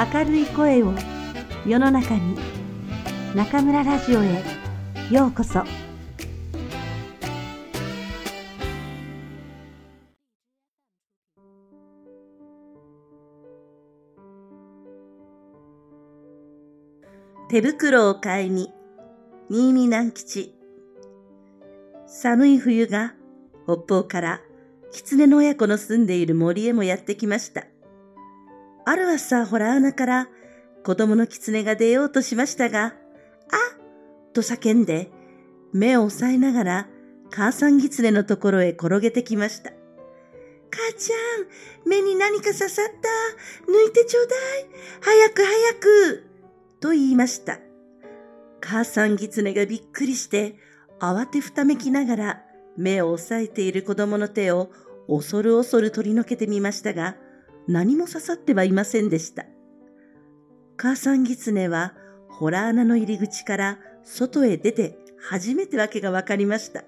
明るい声を世の中に中村ラジオへようこそ手袋を買いに新見南吉寒い冬が北方から狐の親子の住んでいる森へもやってきました。ある朝、ホラー穴から子供の狐が出ようとしましたが、あと叫んで、目を押さえながら母さん狐のところへ転げてきました。母ちゃん、目に何か刺さった。抜いてちょうだい。早く早く。と言いました。母さん狐がびっくりして、慌てふためきながら目を押さえている子供の手を恐る恐る取り除けてみましたが、何も刺さってはいませんでした。母さん狐は、ホラー穴の入り口から外へ出て初めてわけがわかりました。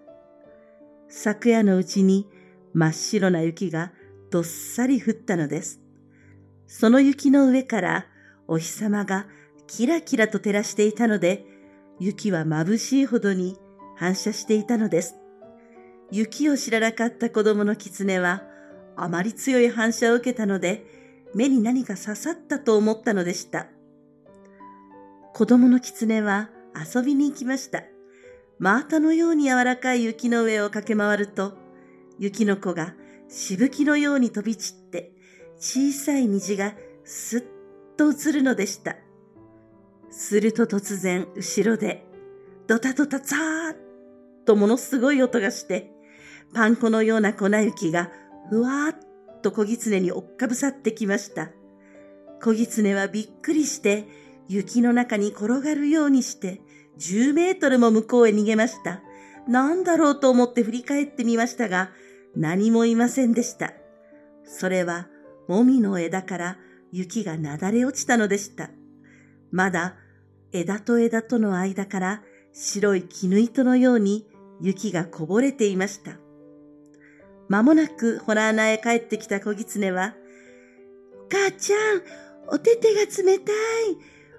昨夜のうちに真っ白な雪がどっさり降ったのです。その雪の上からお日様がキラキラと照らしていたので、雪は眩しいほどに反射していたのです。雪を知らなかった子供の狐は、あまり強い反射を受けたので、目に何か刺さったと思ったのでした。子供の狐は遊びに行きました。マータのように柔らかい雪の上を駆け回ると、雪の子がしぶきのように飛び散って、小さい虹がすっと映るのでした。すると突然、後ろで、ドタドタザーッとものすごい音がして、パン粉のような粉雪がふわーっと小狐に追っかぶさってきました。小狐はびっくりして、雪の中に転がるようにして、10メートルも向こうへ逃げました。なんだろうと思って振り返ってみましたが、何もいませんでした。それは、もみの枝から雪がなだれ落ちたのでした。まだ、枝と枝との間から白い絹糸のように雪がこぼれていました。まもなくホラー穴へ帰ってきた小狐は、母ちゃん、お手手が冷たい。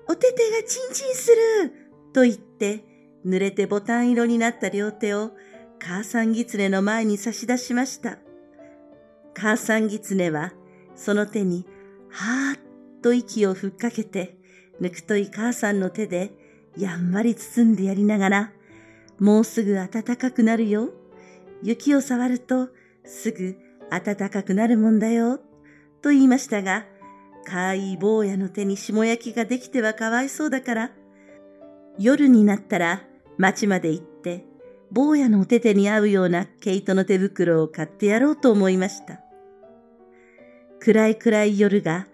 お手手がチンチンする。と言って、濡れてボタン色になった両手を母さん狐の前に差し出しました。母さん狐は、その手に、はーっと息をふっかけて、ぬくとい母さんの手で、やんわり包んでやりながら、もうすぐ暖かくなるよ。雪を触ると、すぐ暖かくなるもんだよ、と言いましたが、かわいい坊やの手に霜焼きができてはかわいそうだから、夜になったら町まで行って、坊やのお手手に合うような毛糸の手袋を買ってやろうと思いました。暗い暗い夜が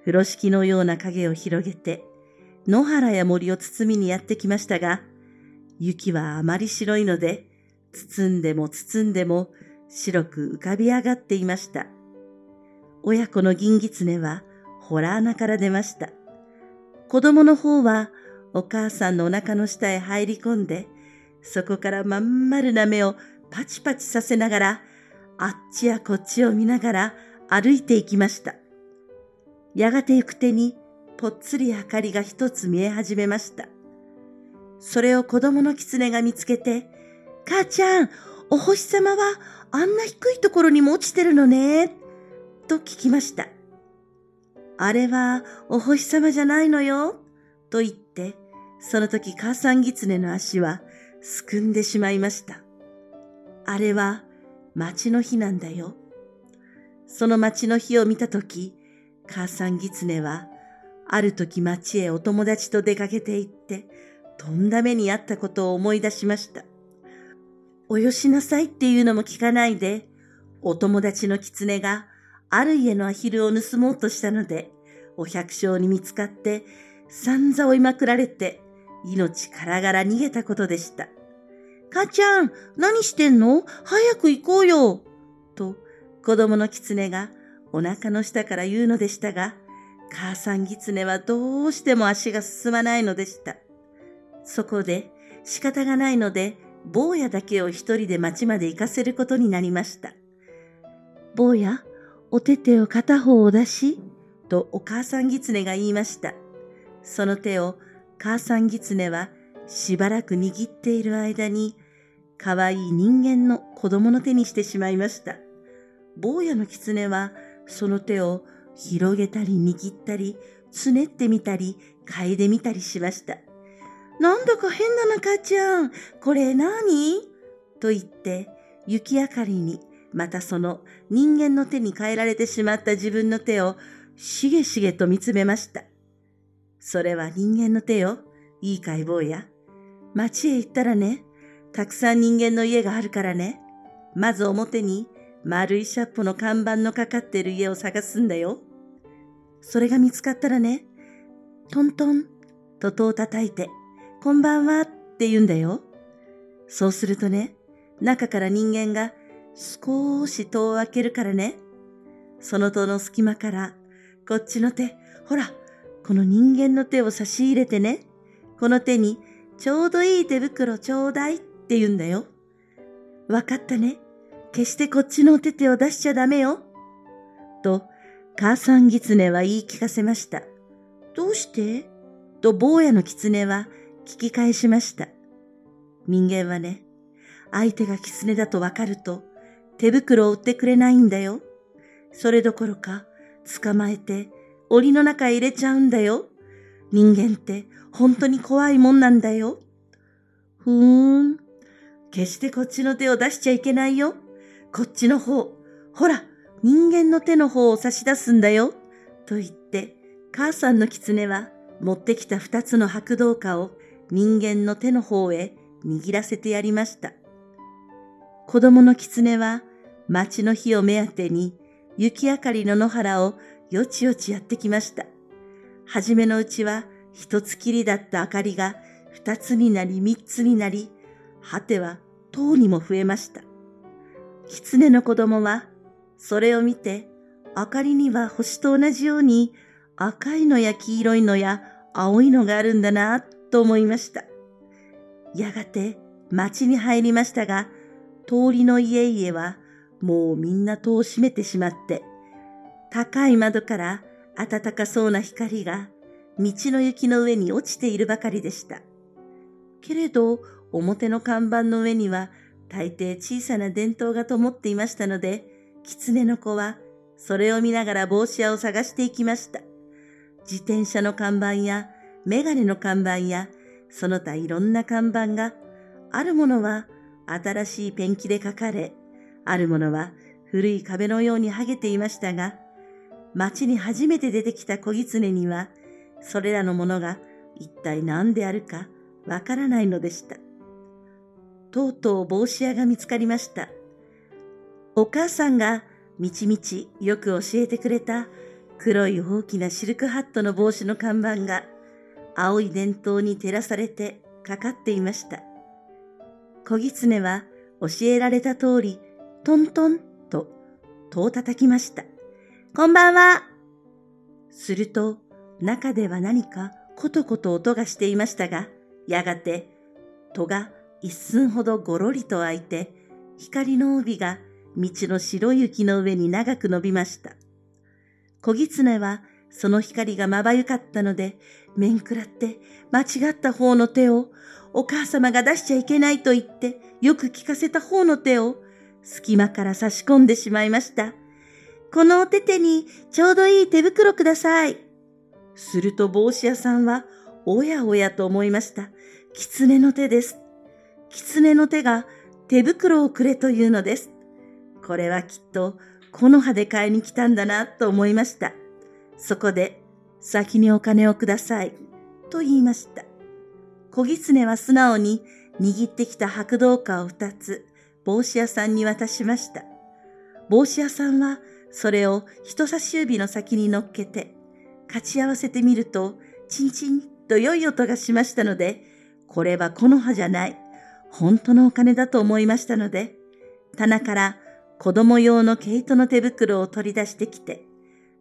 風呂敷のような影を広げて、野原や森を包みにやってきましたが、雪はあまり白いので、包んでも包んでも白く浮かび上がっていました。親子の銀狐はホラー穴から出ました。子供の方はお母さんのお腹の下へ入り込んで、そこからまん丸な目をパチパチさせながら、あっちやこっちを見ながら歩いていきました。やがて行く手にぽっつり明かりが一つ見え始めました。それを子供の狐が見つけて、母ちゃん、お星様はあんな低いところにも落ちてるのね、と聞きました。あれはお星様じゃないのよ、と言って、その時母さん狐の足はすくんでしまいました。あれは町の日なんだよ。その町の日を見た時、母さん狐は、ある時町へお友達と出かけて行って、とんだ目にあったことを思い出しました。およしなさいっていうのも聞かないで、お友達の狐がある家のアヒルを盗もうとしたので、お百姓に見つかって、散々追いまくられて、命からがら逃げたことでした。母ちゃん、何してんの？早く行こうよと、子供の狐がお腹の下から言うのでしたが、母さん狐はどうしても足が進まないのでした。そこで仕方がないので、坊やだけを一人で町まで行かせることになりました。坊や、お手手を片方を出し、とお母さん狐が言いました。その手を母さん狐はしばらく握っている間に、かわいい人間の子供の手にしてしまいました。坊やの狐はその手を広げたり握ったり、つねってみたり、嗅いでみたりしました。なんだか変なの母ちゃん。これ何？と言って、雪明かりにまたその人間の手に変えられてしまった自分の手をしげしげと見つめました。それは人間の手よ。いいかい坊や。町へ行ったらね、たくさん人間の家があるからね。まず表に丸いシャップの看板のかかってる家を探すんだよ。それが見つかったらね、トントンと戸を叩いて、こんばんはって言うんだよ。そうするとね、中から人間が少し戸を開けるからね。その戸の隙間から、こっちの手、ほら、この人間の手を差し入れてね。この手にちょうどいい手袋ちょうだいって言うんだよ。わかったね。決してこっちのお手手を出しちゃダメよ。と、母さん狐は言い聞かせました。どうして？と坊やの狐は聞き返しました。人間はね、相手が狐だとわかると手袋を売ってくれないんだよ。それどころか捕まえて檻の中へ入れちゃうんだよ。人間って本当に怖いもんなんだよ。ふーん。決してこっちの手を出しちゃいけないよ。こっちの方。ほら、人間の手の方を差し出すんだよ。と言って、母さんの狐は持ってきた二つの白銅貨を人間の手の方へ握らせてやりました。子供の狐は町の火を目当てに雪明かりの野原をよちよちやってきました。はじめのうちは一つきりだった明かりが二つになり三つになり、果ては塔にも増えました。狐の子供は、それを見て、明かりには星と同じように赤いのや黄色いのや青いのがあるんだなと思いました。やがて町に入りましたが、通りの家々はもうみんな戸を閉めてしまって、高い窓から暖かそうな光が道の雪の上に落ちているばかりでした。けれど、表の看板の上には大抵小さな電灯が灯っていましたので、狐の子はそれを見ながら帽子屋を探していきました。自転車の看板やメガネの看板やその他いろんな看板が、あるものは新しいペンキで書かれ、あるものは古い壁のように剥げていましたが、町に初めて出てきた小狐には、それらのものが一体何であるかわからないのでした。とうとう帽子屋が見つかりました。お母さんがみちみちよく教えてくれた黒い大きなシルクハットの帽子の看板が青い電灯に照らされてかかっていました。小狐は教えられた通りトントンと戸を叩きました。こんばんは。すると中では何かコトコト音がしていましたが、やがて戸が一寸ほどごろりと開いて、光の帯が道の白い雪の上に長く伸びました。小狐はその光がまばゆかったので、面食らって間違った方の手を、お母様が出しちゃいけないと言って、よく聞かせた方の手を、隙間から差し込んでしまいました。このお手手にちょうどいい手袋ください。すると帽子屋さんは、おやおやと思いました。狐の手です。狐の手が手袋をくれというのです。これはきっと木の葉で買いに来たんだなと思いました。そこで、先にお金をください。と言いました。小狐は素直に握ってきた白銅貨を二つ帽子屋さんに渡しました。帽子屋さんはそれを人差し指の先に乗っけて、勝ち合わせてみると、チンチンと良い音がしましたので、これは木の葉じゃない。本当のお金だと思いましたので、棚から子供用の毛糸の手袋を取り出してきて、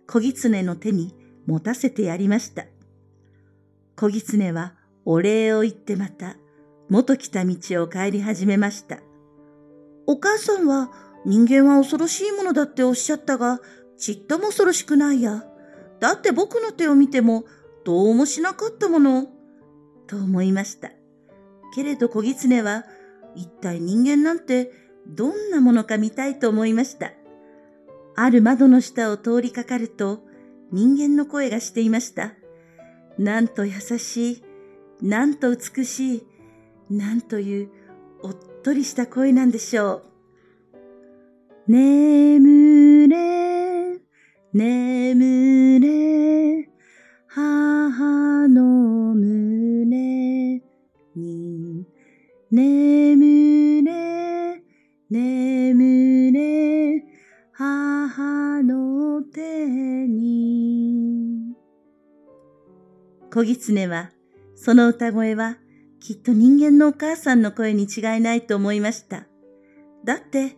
小狐の手に持たせてやりました。小狐はお礼を言ってまた、元来た道を帰り始めました。お母さんは人間は恐ろしいものだっておっしゃったが、ちっとも恐ろしくないや。だって僕の手を見てもどうもしなかったもの。と思いました。けれど小狐は一体人間なんてどんなものか見たいと思いました。ある窓の下を通りかかると人間の声がしていました。なんと優しい、なんと美しい、なんというおっとりした声なんでしょう。眠れ、眠れ、母の胸に、眠れ小狐は、その歌声は、きっと人間のお母さんの声に違いないと思いました。だって、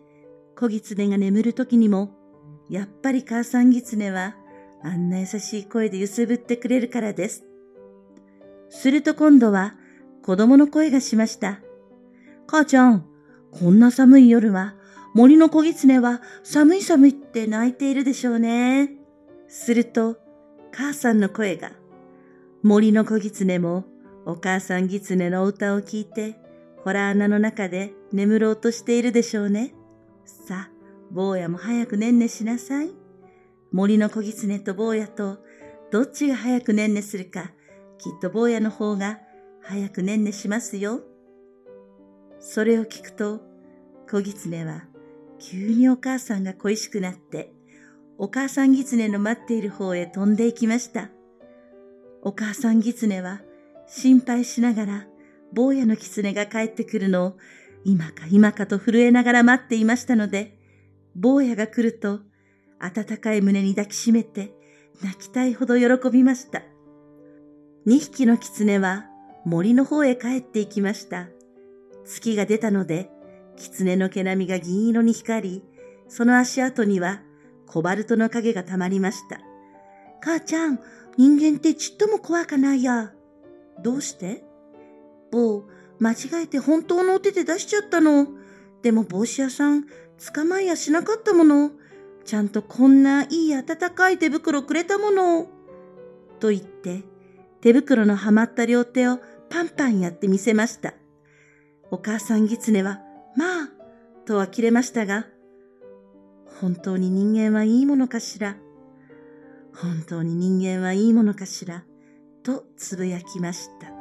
小狐が眠る時にも、やっぱり母さん狐は、あんな優しい声で揺すぶってくれるからです。すると今度は、子供の声がしました。母ちゃん、こんな寒い夜は、森の小狐は寒い寒いって泣いているでしょうね。すると、母さんの声が、森の小狐もお母さん狐の歌を聞いて、ホラー穴の中で眠ろうとしているでしょうね。さあ、坊やも早くねんねしなさい。森の小狐と坊やと、どっちが早くねんねするか、きっと坊やの方が早くねんねしますよ。それを聞くと、小狐は急にお母さんが恋しくなって、お母さん狐の待っている方へ飛んで行きました。お母さん狐は心配しながら、坊やの狐が帰ってくるのを今か今かと震えながら待っていましたので、坊やが来ると、温かい胸に抱きしめて泣きたいほど喜びました。二匹の狐は森の方へ帰っていきました。月が出たので、狐の毛並みが銀色に光り、その足跡にはコバルトの影がたまりました。母ちゃん、人間ってちっとも怖かないや。どうして？坊、間違えて本当のお手で出しちゃったの。でも帽子屋さん、捕まえやしなかったもの。ちゃんとこんないい暖かい手袋くれたもの。と言って、手袋のはまった両手をパンパンやってみせました。お母さん狐は、まあ、とは切れましたが、本当に人間はいいものかしら？本当に人間はいいものかしら。とつぶやきました。